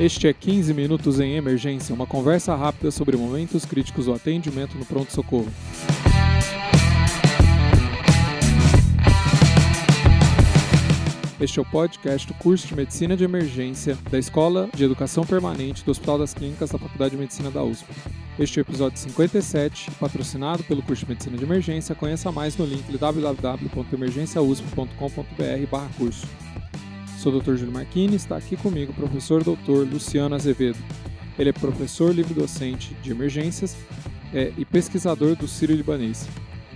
Este é 15 Minutos em Emergência, uma conversa rápida sobre momentos críticos do atendimento no pronto-socorro. Este é o podcast do curso de Medicina de Emergência da Escola de Educação Permanente do Hospital das Clínicas da Faculdade de Medicina da USP. Este é o episódio 57, patrocinado pelo curso de Medicina de Emergência. Conheça mais no link www.emergenciausp.com.br/curso. Sou o Dr. Júlio Marquini está aqui comigo o professor Dr. Luciano Azevedo. Ele é professor livre-docente de emergências é, e pesquisador do Sírio-Libanês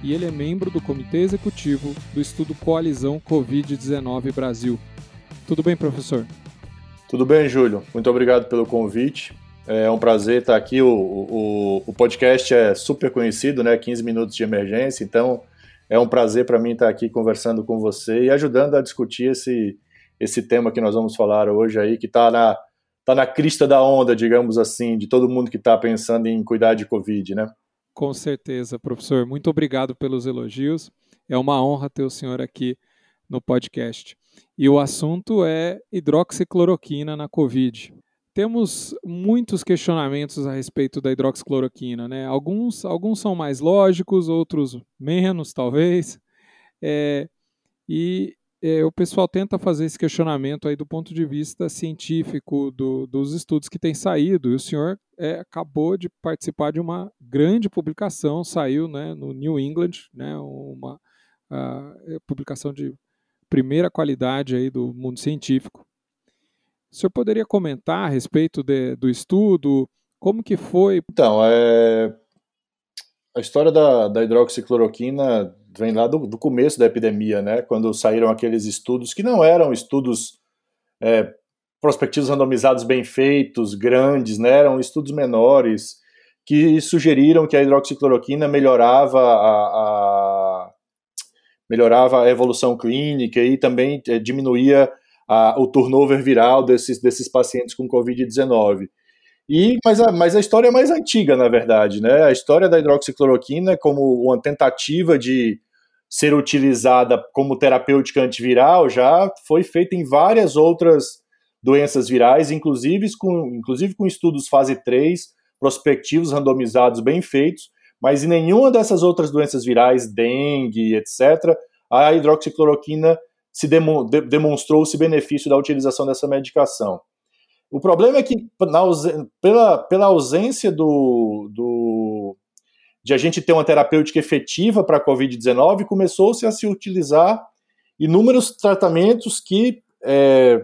e ele é membro do Comitê Executivo do Estudo Coalizão Covid-19 Brasil. Tudo bem, professor? Tudo bem, Júlio. Muito obrigado pelo convite. É um prazer estar aqui. O, o, o podcast é super conhecido, né? 15 minutos de emergência. Então, é um prazer para mim estar aqui conversando com você e ajudando a discutir esse, esse tema que nós vamos falar hoje aí, que está na, tá na crista da onda, digamos assim, de todo mundo que está pensando em cuidar de Covid, né? Com certeza, professor. Muito obrigado pelos elogios. É uma honra ter o senhor aqui no podcast. E o assunto é hidroxicloroquina na Covid. Temos muitos questionamentos a respeito da hidroxicloroquina, né? Alguns, alguns são mais lógicos, outros menos, talvez. É, e é, o pessoal tenta fazer esse questionamento aí do ponto de vista científico do, dos estudos que têm saído. E o senhor é, acabou de participar de uma grande publicação, saiu né, no New England, né, uma uh, publicação de primeira qualidade aí do mundo científico. O senhor poderia comentar a respeito de, do estudo? Como que foi? Então, é... a história da, da hidroxicloroquina vem lá do, do, começo da epidemia, né? Quando saíram aqueles estudos que não eram estudos é, prospectivos randomizados bem feitos, grandes, né? Eram estudos menores que sugeriram que a hidroxicloroquina melhorava a, a melhorava a evolução clínica e também é, diminuía a, o turnover viral desses, desses pacientes com Covid-19. E, mas, a, mas a história é mais antiga, na verdade, né? A história da hidroxicloroquina como uma tentativa de ser utilizada como terapêutica antiviral já foi feita em várias outras doenças virais, inclusive com, inclusive com estudos fase 3, prospectivos, randomizados, bem feitos, mas em nenhuma dessas outras doenças virais, dengue, etc., a hidroxicloroquina se demo, de, demonstrou-se benefício da utilização dessa medicação. O problema é que, na, pela, pela ausência do, do, de a gente ter uma terapêutica efetiva para a Covid-19, começou-se a se utilizar inúmeros tratamentos que é,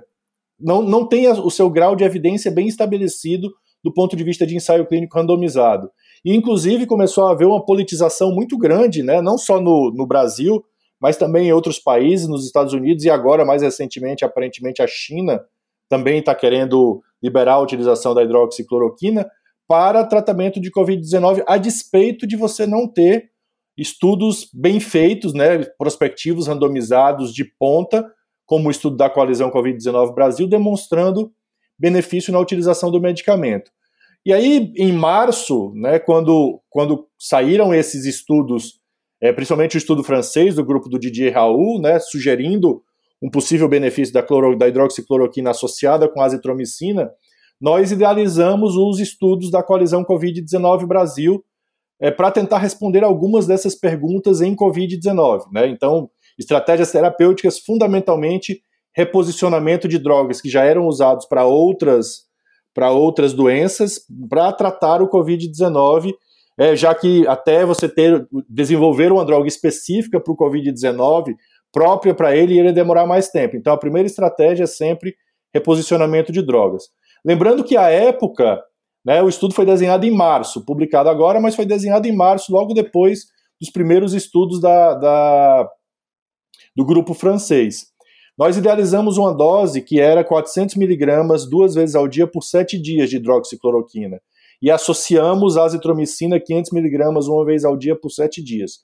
não, não têm o seu grau de evidência bem estabelecido do ponto de vista de ensaio clínico randomizado. E, inclusive, começou a haver uma politização muito grande, né, não só no, no Brasil, mas também em outros países, nos Estados Unidos e agora, mais recentemente, aparentemente, a China também está querendo liberar a utilização da hidroxicloroquina para tratamento de Covid-19, a despeito de você não ter estudos bem feitos, né, prospectivos, randomizados, de ponta, como o estudo da coalizão Covid-19 Brasil, demonstrando benefício na utilização do medicamento. E aí, em março, né, quando, quando saíram esses estudos, é, principalmente o estudo francês do grupo do Didier Raoult, né, sugerindo um possível benefício da, cloro, da hidroxicloroquina associada com azitromicina, nós idealizamos os estudos da coalizão Covid-19 Brasil é, para tentar responder algumas dessas perguntas em Covid-19. Né? Então, estratégias terapêuticas, fundamentalmente reposicionamento de drogas que já eram usados para outras outras doenças para tratar o Covid-19, é, já que até você ter desenvolver uma droga específica para o Covid-19 própria para ele iria demorar mais tempo. Então, a primeira estratégia é sempre reposicionamento de drogas. Lembrando que a época, né, o estudo foi desenhado em março, publicado agora, mas foi desenhado em março, logo depois dos primeiros estudos da, da do grupo francês. Nós idealizamos uma dose que era 400 miligramas duas vezes ao dia por sete dias de hidroxicloroquina e associamos a azitromicina 500 miligramas uma vez ao dia por sete dias.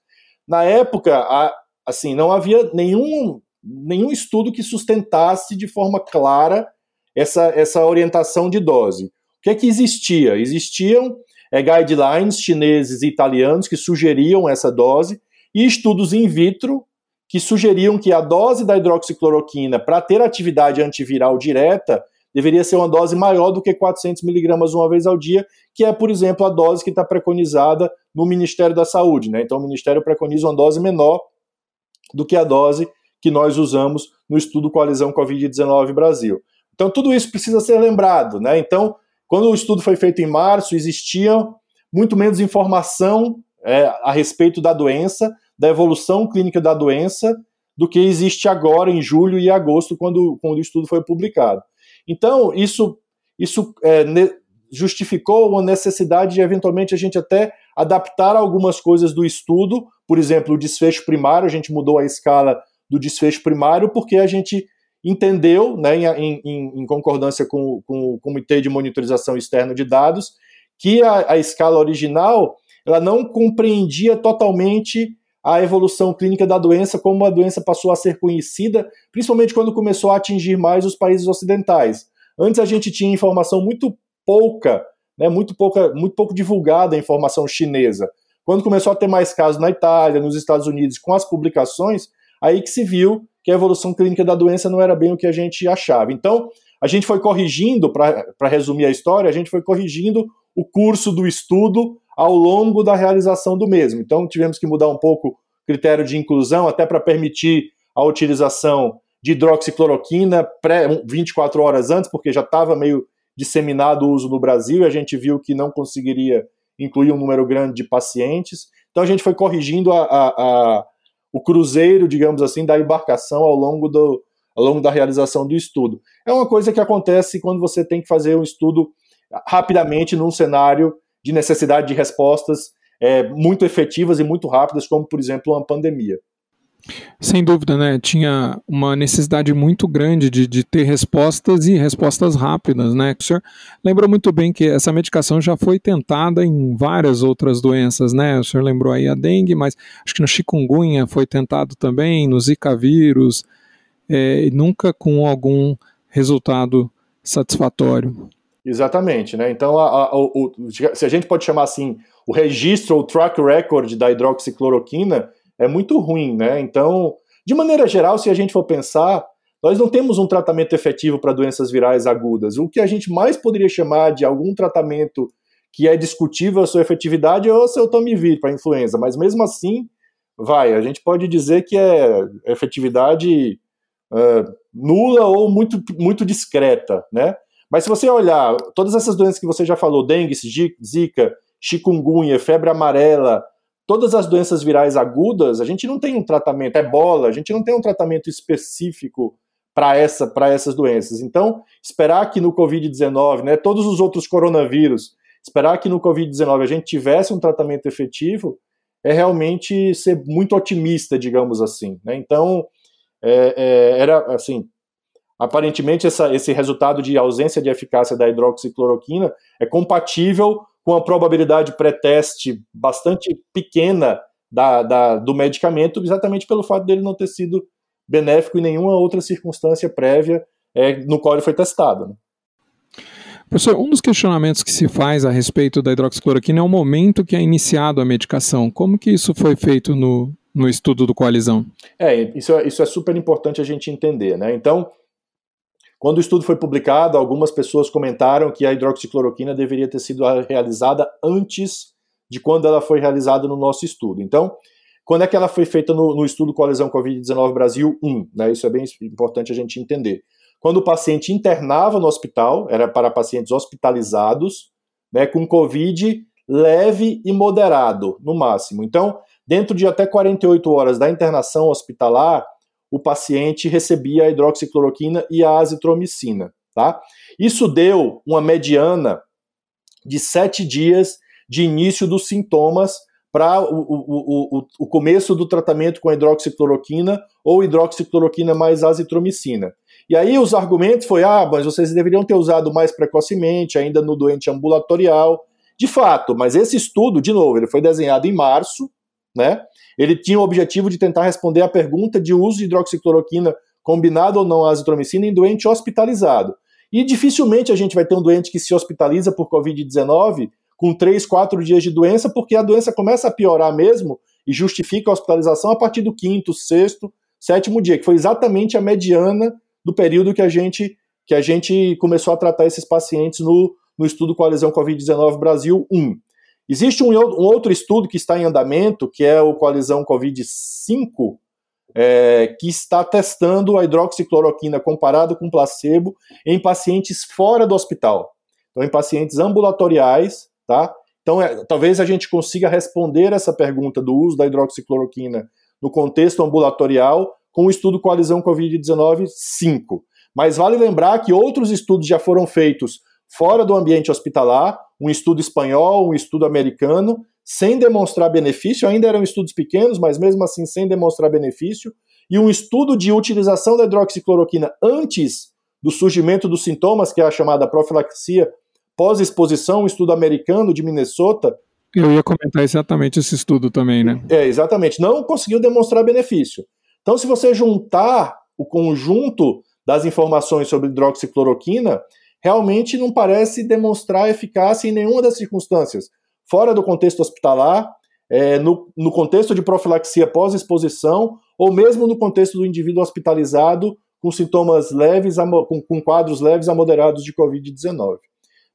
Na época, a, assim, não havia nenhum, nenhum estudo que sustentasse de forma clara essa, essa orientação de dose. O que é que existia? Existiam é, guidelines chineses e italianos que sugeriam essa dose e estudos in vitro que sugeriam que a dose da hidroxicloroquina para ter atividade antiviral direta deveria ser uma dose maior do que 400 miligramas uma vez ao dia, que é, por exemplo, a dose que está preconizada no Ministério da Saúde. Né? Então, o Ministério preconiza uma dose menor do que a dose que nós usamos no estudo Coalizão Covid-19 Brasil. Então, tudo isso precisa ser lembrado. Né? Então, quando o estudo foi feito em março, existia muito menos informação é, a respeito da doença, da evolução clínica da doença, do que existe agora em julho e agosto, quando, quando o estudo foi publicado. Então, isso, isso é, justificou uma necessidade de, eventualmente, a gente até adaptar algumas coisas do estudo, por exemplo, o desfecho primário, a gente mudou a escala do desfecho primário, porque a gente entendeu, né, em, em, em concordância com, com, o Comitê de Monitorização Externo de Dados, que a, a escala original ela não compreendia totalmente a evolução clínica da doença, como a doença passou a ser conhecida, principalmente quando começou a atingir mais os países ocidentais. Antes a gente tinha informação muito pouca, né, muito pouca, muito pouco divulgada a informação chinesa. Quando começou a ter mais casos na Itália, nos Estados Unidos, com as publicações, aí que se viu que a evolução clínica da doença não era bem o que a gente achava. Então, a gente foi corrigindo, para resumir a história, a gente foi corrigindo o curso do estudo ao longo da realização do mesmo. Então, tivemos que mudar um pouco o critério de inclusão, até para permitir a utilização de hidroxicloroquina pré, 24 horas antes, porque já estava meio disseminado o uso no Brasil e a gente viu que não conseguiria incluir um número grande de pacientes. Então, a gente foi corrigindo a, a, a, o cruzeiro, digamos assim, da embarcação ao longo, do, ao longo da realização do estudo. É uma coisa que acontece quando você tem que fazer um estudo rapidamente num cenário de necessidade de respostas é, muito efetivas e muito rápidas, como, por exemplo, uma pandemia. Sem dúvida, né? Tinha uma necessidade muito grande de, de ter respostas e respostas rápidas, né? O senhor lembra muito bem que essa medicação já foi tentada em várias outras doenças, né? O senhor lembrou aí a dengue, mas acho que no chikungunya foi tentado também, no zika vírus, é, nunca com algum resultado satisfatório. Exatamente, né? Então, a, a, o, se a gente pode chamar assim, o registro ou track record da hidroxicloroquina é muito ruim, né? Então, de maneira geral, se a gente for pensar, nós não temos um tratamento efetivo para doenças virais agudas. O que a gente mais poderia chamar de algum tratamento que é discutível a sua efetividade é o Seltamivir para influenza, mas mesmo assim, vai, a gente pode dizer que é efetividade nula ou muito, muito discreta, né? Mas se você olhar todas essas doenças que você já falou, dengue, zika, chikungunya, febre amarela, todas as doenças virais agudas, a gente não tem um tratamento, ebola, a gente não tem um tratamento específico para essa, essas doenças. Então, esperar que no Covid-19, né, todos os outros coronavírus, esperar que no Covid-19 a gente tivesse um tratamento efetivo, é realmente ser muito otimista, digamos assim. Né? Então, é, é, era assim, Aparentemente, essa, esse resultado de ausência de eficácia da hidroxicloroquina é compatível com a probabilidade pré-teste bastante pequena da, da, do medicamento, exatamente pelo fato dele não ter sido benéfico em nenhuma outra circunstância prévia é, no qual ele foi testado. Né? Professor, um dos questionamentos que se faz a respeito da hidroxicloroquina é o momento que é iniciado a medicação. Como que isso foi feito no, no estudo do Coalizão? É, isso é, isso é super importante a gente entender, né? Então, quando o estudo foi publicado, algumas pessoas comentaram que a hidroxicloroquina deveria ter sido realizada antes de quando ela foi realizada no nosso estudo. Então, quando é que ela foi feita no, no estudo Coalizão Covid-19 Brasil 1? Né? Isso é bem importante a gente entender. Quando o paciente internava no hospital, era para pacientes hospitalizados, né, com Covid leve e moderado, no máximo. Então, dentro de até 48 horas da internação hospitalar, o paciente recebia a hidroxicloroquina e a azitromicina. Tá? Isso deu uma mediana de sete dias de início dos sintomas para o, o, o, o, começo do tratamento com hidroxicloroquina ou hidroxicloroquina mais azitromicina. E aí os argumentos foi, ah, mas vocês deveriam ter usado mais precocemente, ainda no doente ambulatorial. De fato, mas esse estudo, de novo, ele foi desenhado em março, né? Ele tinha o objetivo de tentar responder à pergunta de uso de hidroxicloroquina combinado ou não à azitromicina em doente hospitalizado. E dificilmente a gente vai ter um doente que se hospitaliza por Covid-19 com 3, 4 dias de doença, porque a doença começa a piorar mesmo e justifica a hospitalização a partir do quinto, sexto, sétimo dia, que foi exatamente a mediana do período que a gente que a gente começou a tratar esses pacientes no, no estudo Coalizão Covid-19 Brasil 1. Existe um, um, outro estudo que está em andamento, que é o Coalizão Covid-5, é, que está testando a hidroxicloroquina comparado com placebo em pacientes fora do hospital. Então, em pacientes ambulatoriais, tá? Então, é, talvez a gente consiga responder essa pergunta do uso da hidroxicloroquina no contexto ambulatorial com o estudo Coalizão Covid-19 5. Mas vale lembrar que outros estudos já foram feitos fora do ambiente hospitalar, um estudo espanhol, um estudo americano, sem demonstrar benefício, ainda eram estudos pequenos, mas mesmo assim sem demonstrar benefício, e um estudo de utilização da hidroxicloroquina antes do surgimento dos sintomas, que é a chamada profilaxia pós-exposição, um estudo americano de Minnesota. Eu ia comentar exatamente esse estudo também, né? É, exatamente. Não conseguiu demonstrar benefício. Então, se você juntar o conjunto das informações sobre hidroxicloroquina, realmente não parece demonstrar eficácia em nenhuma das circunstâncias. Fora do contexto hospitalar, é, no, no contexto de profilaxia pós-exposição, ou mesmo no contexto do indivíduo hospitalizado com sintomas leves, com, com quadros leves a moderados de Covid-19.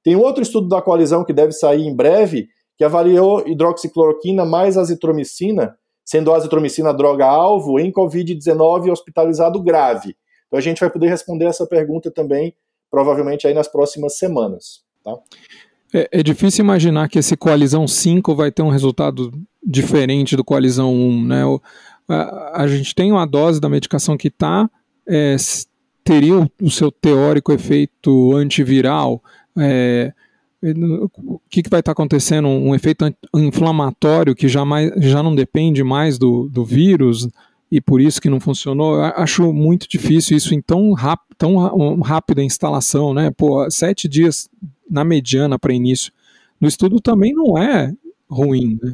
Tem outro estudo da coalizão que deve sair em breve, que avaliou hidroxicloroquina mais azitromicina, sendo a azitromicina droga-alvo, em Covid-19 hospitalizado grave. Então a gente vai poder responder essa pergunta também, provavelmente aí nas próximas semanas. Tá? É, é, difícil imaginar que esse coalizão 5 vai ter um resultado diferente do coalizão 1. Né? O, a, a, gente tem uma dose da medicação que está, é, teria o, o, seu teórico efeito antiviral. É, o que, que vai estar tá acontecendo? Um efeito inflamatório que já, mais, já não depende mais do, do vírus e por isso que não funcionou. Eu acho muito difícil isso em tão, rap, tão rápida instalação, né? Pô, sete dias na mediana para início. No estudo também não é ruim, né?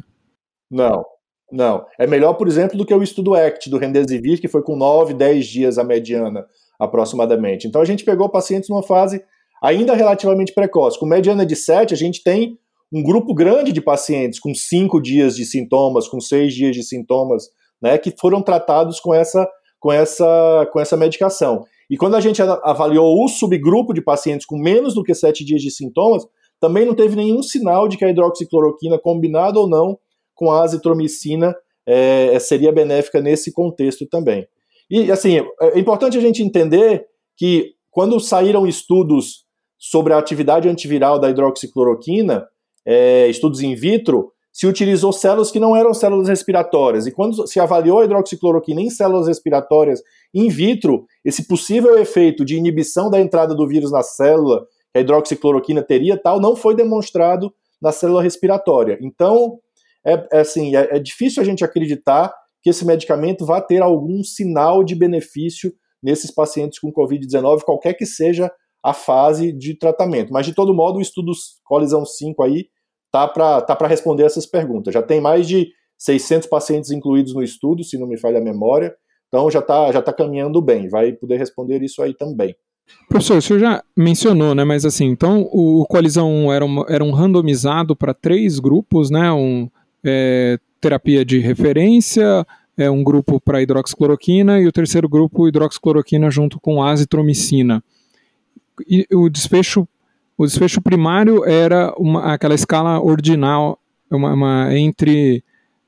Não, não. É melhor, por exemplo, do que o estudo ACT do Rendesivir, que foi com 9, 10 dias a mediana, aproximadamente. Então a gente pegou pacientes numa fase ainda relativamente precoce. Com mediana de 7, a gente tem um grupo grande de pacientes com 5 dias de sintomas, com 6 dias de sintomas, né, que foram tratados com essa, com, essa, com essa medicação. E quando a gente avaliou o subgrupo de pacientes com menos do que 7 dias de sintomas, também não teve nenhum sinal de que a hidroxicloroquina, combinada ou não com a azitromicina, é, seria benéfica nesse contexto também. E, assim, é importante a gente entender que quando saíram estudos sobre a atividade antiviral da hidroxicloroquina, é, estudos in vitro, se utilizou células que não eram células respiratórias. E quando se avaliou a hidroxicloroquina em células respiratórias in vitro, esse possível efeito de inibição da entrada do vírus na célula, que a hidroxicloroquina teria, tal, não foi demonstrado na célula respiratória. Então, é, é assim, é, é difícil a gente acreditar que esse medicamento vá ter algum sinal de benefício nesses pacientes com Covid-19, qualquer que seja a fase de tratamento. Mas, de todo modo, o estudo Colisão 5 aí tá para tá responder essas perguntas. Já tem mais de 600 pacientes incluídos no estudo, se não me falha a memória, então já está já tá caminhando bem, vai poder responder isso aí também. Professor, o senhor já mencionou, né? Mas assim, então o, Colisão 1 era, um, era um randomizado para três grupos, né? Um, é, terapia de referência, é, um grupo para hidroxicloroquina e o terceiro grupo hidroxicloroquina junto com azitromicina. E o desfecho o desfecho primário era uma, aquela escala ordinal, uma, uma entre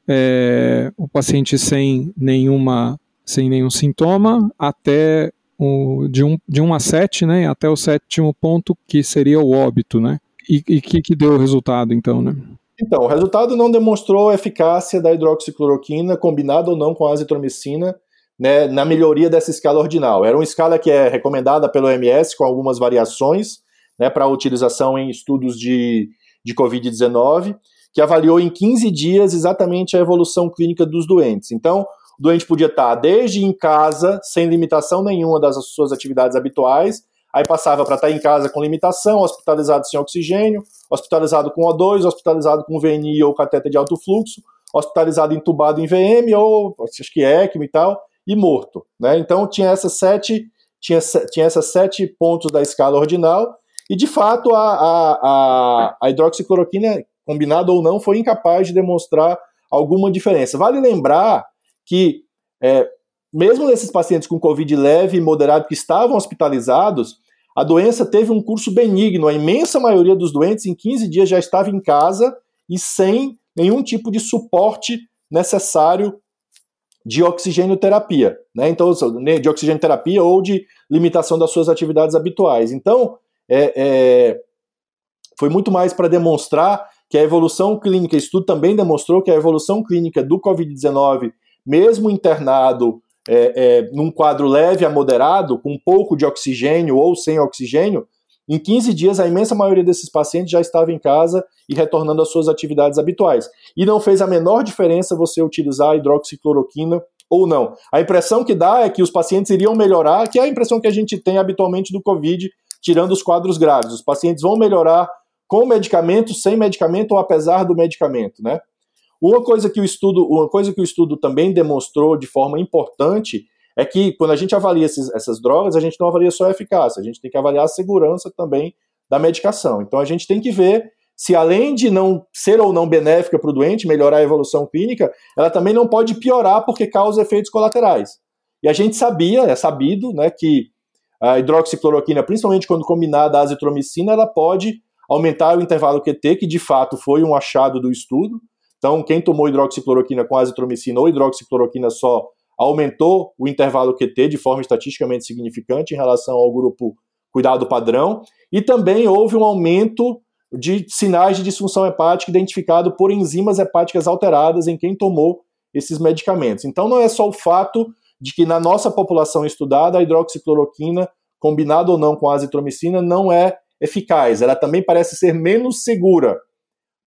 é, o paciente sem nenhuma sem nenhum sintoma até o, de, um, de 1 a 7, né, até o sétimo ponto que seria o óbito, né? E o que, que deu o resultado, então, né? Então, o resultado não demonstrou a eficácia da hidroxicloroquina, combinada ou não com a azitromicina, né, na melhoria dessa escala ordinal. Era uma escala que é recomendada pelo OMS com algumas variações, né, para utilização em estudos de, de Covid-19, que avaliou em 15 dias exatamente a evolução clínica dos doentes. Então, o doente podia estar desde em casa, sem limitação nenhuma das suas atividades habituais, aí passava para estar em casa com limitação, hospitalizado sem oxigênio, hospitalizado com O2, hospitalizado com VNI ou cateter de alto fluxo, hospitalizado entubado em VM ou acho que ECMO e tal, e morto. Né? Então tinha essas sete tinha, tinha essas sete pontos da escala ordinal e, de fato, a, a, a, a hidroxicloroquina, combinada ou não, foi incapaz de demonstrar alguma diferença. Vale lembrar que, é, mesmo nesses pacientes com Covid leve e moderado que estavam hospitalizados, a doença teve um curso benigno. A imensa maioria dos doentes, em 15 dias, já estava em casa e sem nenhum tipo de suporte necessário de oxigênio-terapia, né? Então, de oxigênio-terapia ou de limitação das suas atividades habituais. Então, é, é foi muito mais para demonstrar que a evolução clínica, estudo também demonstrou que a evolução clínica do Covid-19, mesmo internado é, é, num quadro leve a moderado, com pouco de oxigênio ou sem oxigênio, em 15 dias a imensa maioria desses pacientes já estava em casa e retornando às suas atividades habituais. E não fez a menor diferença você utilizar a hidroxicloroquina ou não. A impressão que dá é que os pacientes iriam melhorar, que é a impressão que a gente tem habitualmente do Covid, tirando os quadros graves. Os pacientes vão melhorar com medicamento, sem medicamento ou apesar do medicamento, né? Uma coisa que o estudo, uma coisa que o estudo também demonstrou de forma importante é que quando a gente avalia esses, essas drogas, a gente não avalia só a eficácia, a gente tem que avaliar a segurança também da medicação. Então a gente tem que ver se além de não ser ou não benéfica para o doente, melhorar a evolução clínica, ela também não pode piorar porque causa efeitos colaterais. E a gente sabia, é sabido, né, que a hidroxicloroquina, principalmente quando combinada à azitromicina, ela pode aumentar o intervalo QT, que de fato foi um achado do estudo, então, quem tomou hidroxicloroquina com azitromicina ou hidroxicloroquina só aumentou o intervalo QT de forma estatisticamente significante em relação ao grupo cuidado padrão, e também houve um aumento de sinais de disfunção hepática identificado por enzimas hepáticas alteradas em quem tomou esses medicamentos. Então, não é só o fato de que na nossa população estudada a hidroxicloroquina, combinada ou não com a azitromicina, não é eficaz. Ela também parece ser menos segura,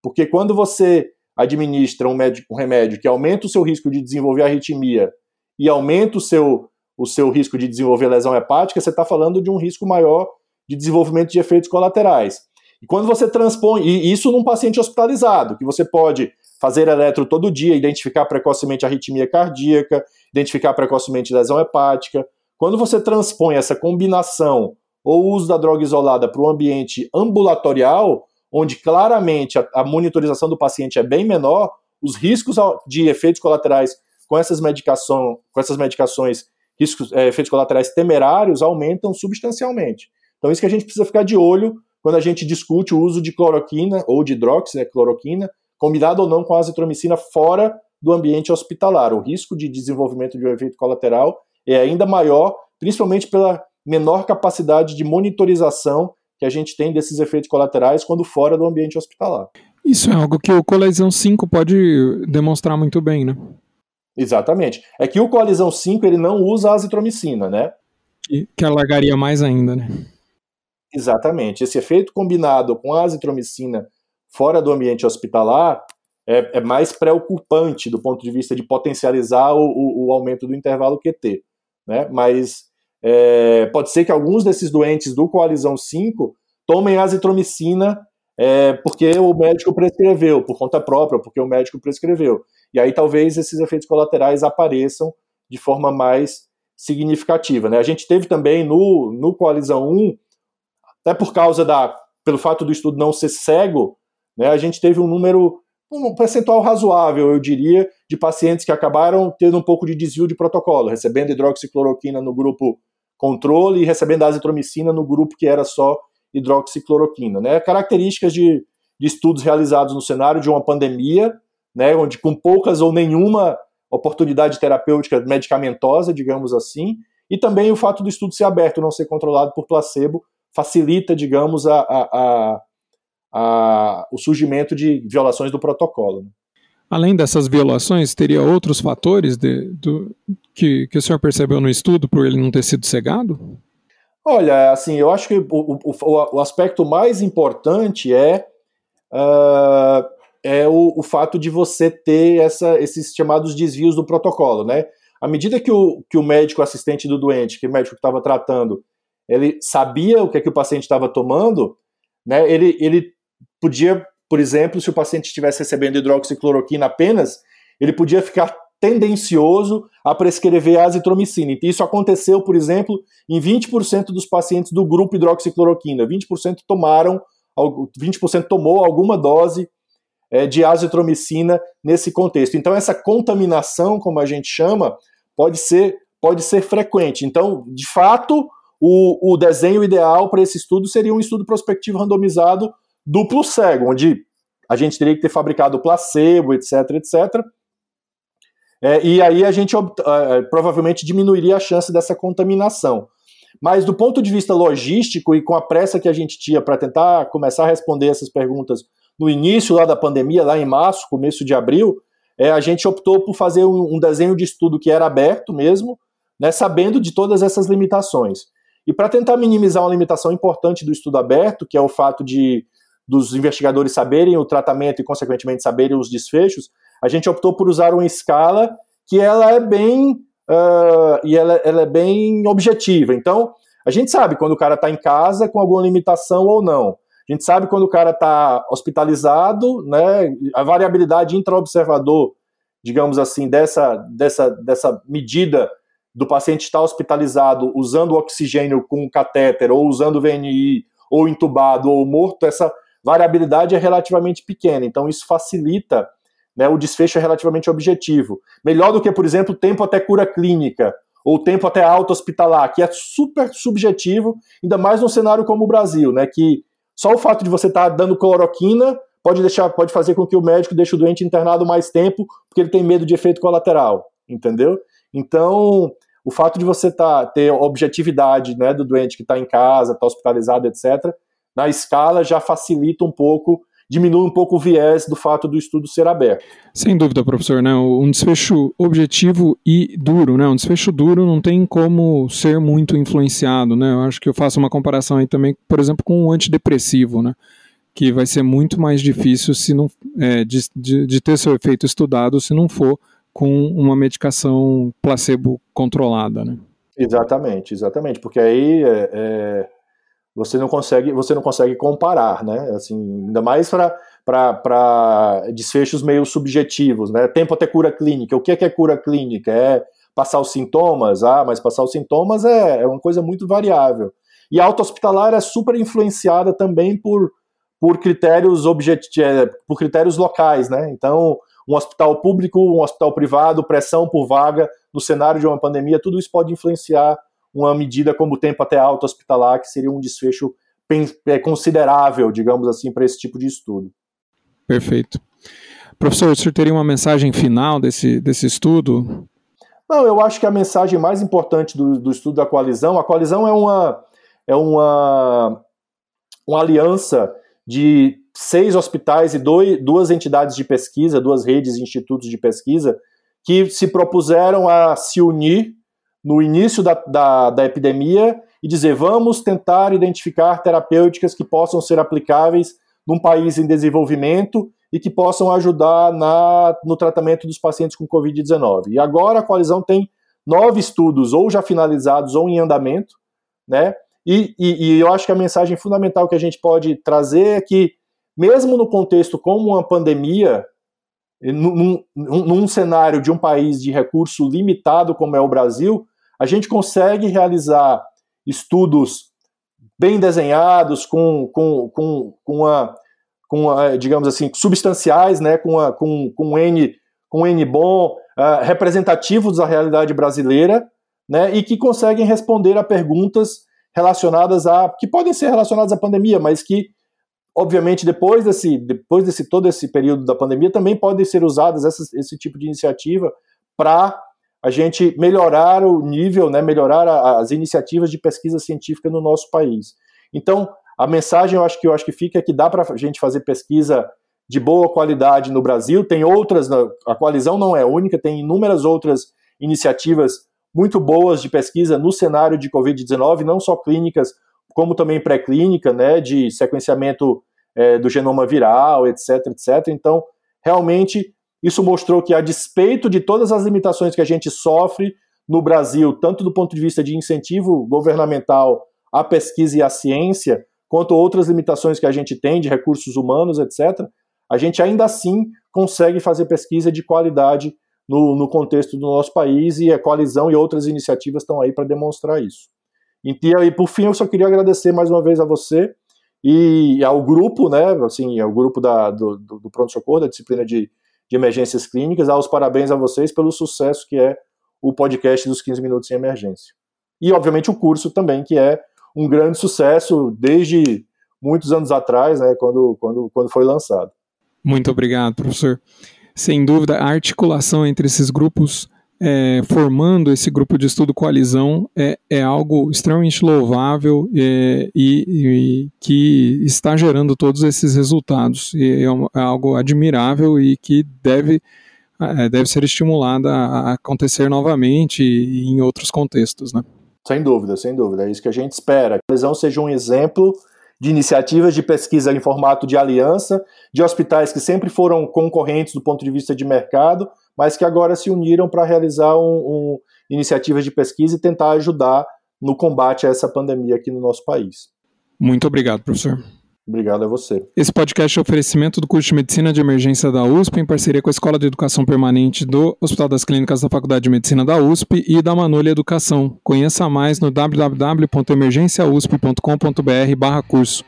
porque quando você administra um, médico, um remédio que aumenta o seu risco de desenvolver arritmia e aumenta o seu, o seu risco de desenvolver lesão hepática, você está falando de um risco maior de desenvolvimento de efeitos colaterais. E quando você transpõe, e isso num paciente hospitalizado, que você pode fazer eletro todo dia, identificar precocemente arritmia cardíaca, identificar precocemente lesão hepática. Quando você transpõe essa combinação ou uso da droga isolada para o ambiente ambulatorial, onde claramente a, a monitorização do paciente é bem menor, os riscos de efeitos colaterais com essas, medicação, com essas medicações, riscos, é, efeitos colaterais temerários, aumentam substancialmente. Então, isso que a gente precisa ficar de olho quando a gente discute o uso de cloroquina ou de hidroxicloroquina, né, combinado ou não com a azitromicina fora do ambiente hospitalar. O risco de desenvolvimento de um efeito colateral é ainda maior, principalmente pela menor capacidade de monitorização que a gente tem desses efeitos colaterais quando fora do ambiente hospitalar. Isso é algo que o colisão 5 pode demonstrar muito bem, né? Exatamente. É que o colisão 5 ele não usa azitromicina, né? Que, que alargaria mais ainda, né? Exatamente. Esse efeito combinado com a azitromicina fora do ambiente hospitalar é, é mais preocupante do ponto de vista de potencializar o, o, o aumento do intervalo QT. Né? Mas é, pode ser que alguns desses doentes do Coalizão 5 tomem azitromicina é, porque o médico prescreveu, por conta própria, porque o médico prescreveu. E aí talvez esses efeitos colaterais apareçam de forma mais significativa. Né? A gente teve também no, no Coalizão 1, até por causa da. pelo fato do estudo não ser cego, né, a gente teve um número, um percentual razoável, eu diria, de pacientes que acabaram tendo um pouco de desvio de protocolo, recebendo hidroxicloroquina no grupo controle e recebendo azitromicina no grupo que era só hidroxicloroquina. Né? Características de, de estudos realizados no cenário de uma pandemia, né, onde com poucas ou nenhuma oportunidade terapêutica medicamentosa, digamos assim, e também o fato do estudo ser aberto, não ser controlado por placebo, facilita, digamos, a, a, a, o surgimento de violações do protocolo. Né? Além dessas violações, teria outros fatores de, do, que, que o senhor percebeu no estudo por ele não ter sido cegado? Olha, assim, eu acho que o, o, o aspecto mais importante é, uh, é o, o, fato de você ter essa, esses chamados desvios do protocolo, né? À medida que o, que o médico assistente do doente, que o médico que estava tratando, ele sabia o que, é que o paciente estava tomando, né? Ele, ele podia por exemplo, se o paciente estivesse recebendo hidroxicloroquina apenas, ele podia ficar tendencioso a prescrever azitromicina. E isso aconteceu, por exemplo, em 20% dos pacientes do grupo hidroxicloroquina. 20% tomaram, 20% tomou alguma dose é, de azitromicina nesse contexto. Então, essa contaminação, como a gente chama, pode ser, pode ser frequente. Então, de fato, o, o desenho ideal para esse estudo seria um estudo prospectivo randomizado duplo cego, onde a gente teria que ter fabricado placebo, etc, etc. É, e aí a gente uh, provavelmente diminuiria a chance dessa contaminação. Mas do ponto de vista logístico e com a pressa que a gente tinha para tentar começar a responder essas perguntas no início lá da pandemia, lá em março, começo de abril, é, a gente optou por fazer um, um desenho de estudo que era aberto mesmo, né, sabendo de todas essas limitações. E para tentar minimizar uma limitação importante do estudo aberto, que é o fato de dos investigadores saberem o tratamento e, consequentemente, saberem os desfechos, a gente optou por usar uma escala que ela é bem uh, e ela, ela, é bem objetiva. Então, a gente sabe quando o cara está em casa com alguma limitação ou não. A gente sabe quando o cara está hospitalizado, né? A variabilidade intraobservador, digamos assim, dessa, dessa, dessa medida do paciente estar hospitalizado usando oxigênio com catéter, ou usando VNI, ou entubado, ou morto, essa variabilidade é relativamente pequena. Então, isso facilita né, o desfecho é relativamente objetivo. Melhor do que, por exemplo, tempo até cura clínica, ou tempo até alta hospitalar, que é super subjetivo, ainda mais num cenário como o Brasil, né, que só o fato de você estar dando cloroquina pode deixar, pode fazer com que o médico deixe o doente internado mais tempo, porque ele tem medo de efeito colateral, entendeu? Então, o fato de você tá, ter objetividade né, do doente que está em casa, está hospitalizado, etc., na escala já facilita um pouco, diminui um pouco o viés do fato do estudo ser aberto. Sem dúvida, professor, né? Um desfecho objetivo e duro, né? Um desfecho duro não tem como ser muito influenciado, né? Eu acho que eu faço uma comparação aí também, por exemplo, com um antidepressivo, né? Que vai ser muito mais difícil se não, é, de, de, de ter seu efeito estudado se não for com uma medicação placebo controlada, né? Exatamente, exatamente, porque aí é, é, você não consegue você não consegue comparar, né? Assim, ainda mais para desfechos meio subjetivos, né? Tempo até cura clínica. O que é, que é cura clínica? É passar os sintomas? Ah, mas passar os sintomas é, é uma coisa muito variável. E a auto-hospitalar é super influenciada também por, por critérios objet... É, por critérios locais, né? Então, um hospital público, um hospital privado, pressão por vaga no cenário de uma pandemia, tudo isso pode influenciar uma medida como o tempo até alta hospitalar, que seria um desfecho é, considerável, digamos assim, para esse tipo de estudo. Perfeito. Professor, o senhor teria uma mensagem final desse, desse estudo? Não, eu acho que a mensagem mais importante do, do estudo da coalizão, a coalizão é uma, é uma, uma aliança de seis hospitais e dois, duas entidades de pesquisa, duas redes e institutos de pesquisa, que se propuseram a se unir no início da, da, da epidemia e dizer vamos tentar identificar terapêuticas que possam ser aplicáveis num país em desenvolvimento e que possam ajudar na, no tratamento dos pacientes com Covid-19. E agora a coalizão tem nove estudos, ou já finalizados ou em andamento, né? E, e, e eu acho que a mensagem fundamental que a gente pode trazer é que mesmo no contexto como uma pandemia, num, num, cenário de um país de recurso limitado como é o Brasil, a gente consegue realizar estudos bem desenhados, com, com, com, com, a, com a, digamos assim, substanciais, né, com, a, com, com, N, com N bom, uh, representativos da realidade brasileira, né, e que conseguem responder a perguntas relacionadas a, que podem ser relacionadas à pandemia, mas que obviamente, depois desse, depois desse todo esse período da pandemia, também podem ser usadas essa, esse tipo de iniciativa para a gente melhorar o nível, né, melhorar a, as iniciativas de pesquisa científica no nosso país. Então, a mensagem eu acho que eu acho que fica é que dá para a gente fazer pesquisa de boa qualidade no Brasil. Tem outras, a coalizão não é única, tem inúmeras outras iniciativas muito boas de pesquisa no cenário de Covid-19, não só clínicas, como também pré-clínica, né, de sequenciamento é, do genoma viral, etc, etc. Então, realmente, isso mostrou que, a despeito de todas as limitações que a gente sofre no Brasil, tanto do ponto de vista de incentivo governamental à pesquisa e à ciência, quanto outras limitações que a gente tem de recursos humanos, etc., a gente ainda assim consegue fazer pesquisa de qualidade no, no contexto do nosso país e a coalizão e outras iniciativas estão aí para demonstrar isso. E, por fim, eu só queria agradecer mais uma vez a você e ao grupo, né, assim, ao grupo da, do, do pronto-socorro, da disciplina de, de emergências clínicas, aos parabéns a vocês pelo sucesso que é o podcast dos 15 Minutos em Emergência. e obviamente o curso também, que é um grande sucesso desde muitos anos atrás, né, quando, quando, quando foi lançado. Muito obrigado, professor. Sem dúvida, a articulação entre esses grupos, é, formando esse grupo de estudo coalizão, é, é algo extremamente louvável é, e, e, que está gerando todos esses resultados. E é, é algo admirável e que deve, é, deve ser estimulado a acontecer novamente em outros contextos. Né? Sem dúvida, sem dúvida. É isso que a gente espera. Que a coalizão seja um exemplo de iniciativas de pesquisa em formato de aliança, de hospitais que sempre foram concorrentes do ponto de vista de mercado, mas que agora se uniram para realizar um, um, iniciativas de pesquisa e tentar ajudar no combate a essa pandemia aqui no nosso país. Muito obrigado, professor. Obrigado a você. Esse podcast é oferecimento do curso de Medicina de Emergência da USP, em parceria com a Escola de Educação Permanente do Hospital das Clínicas da Faculdade de Medicina da USP e da Manolha Educação. Conheça mais no www.emergenciausp.com.br curso.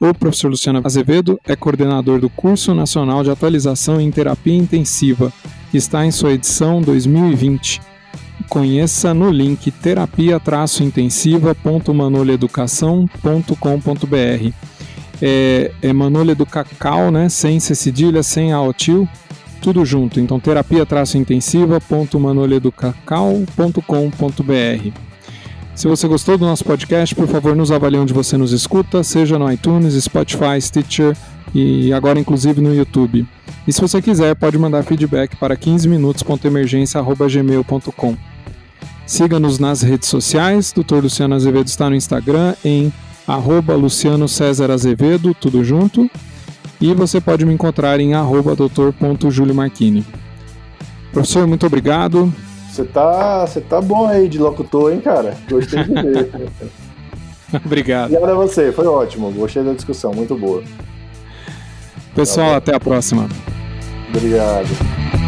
O professor Luciano Azevedo é coordenador do Curso Nacional de Atualização em Terapia Intensiva, que está em sua edição 2020. Conheça no link terapia-intensiva.manolhaeducação.com.br é, é Manolha do Cacau, né? Sem C cedilha, sem altil, tudo junto. Então, terapia-intensiva.manolhaeducacau.com.br. Se você gostou do nosso podcast, por favor, nos avalie onde você nos escuta, seja no iTunes, Spotify, Stitcher e agora inclusive no YouTube. E se você quiser, pode mandar feedback para 15minutos.emergência.gmail.com. Siga-nos nas redes sociais, Dr. Luciano Azevedo está no Instagram em arroba Luciano César Azevedo, tudo junto. E você pode me encontrar em arroba doutor.juliomarchini. Professor, muito obrigado. Você tá, você tá bom aí de locutor, hein, cara? Gostei de ver. obrigado. Obrigado a você, foi ótimo. Gostei da discussão, muito boa. Pessoal, tá até a próxima. Obrigado.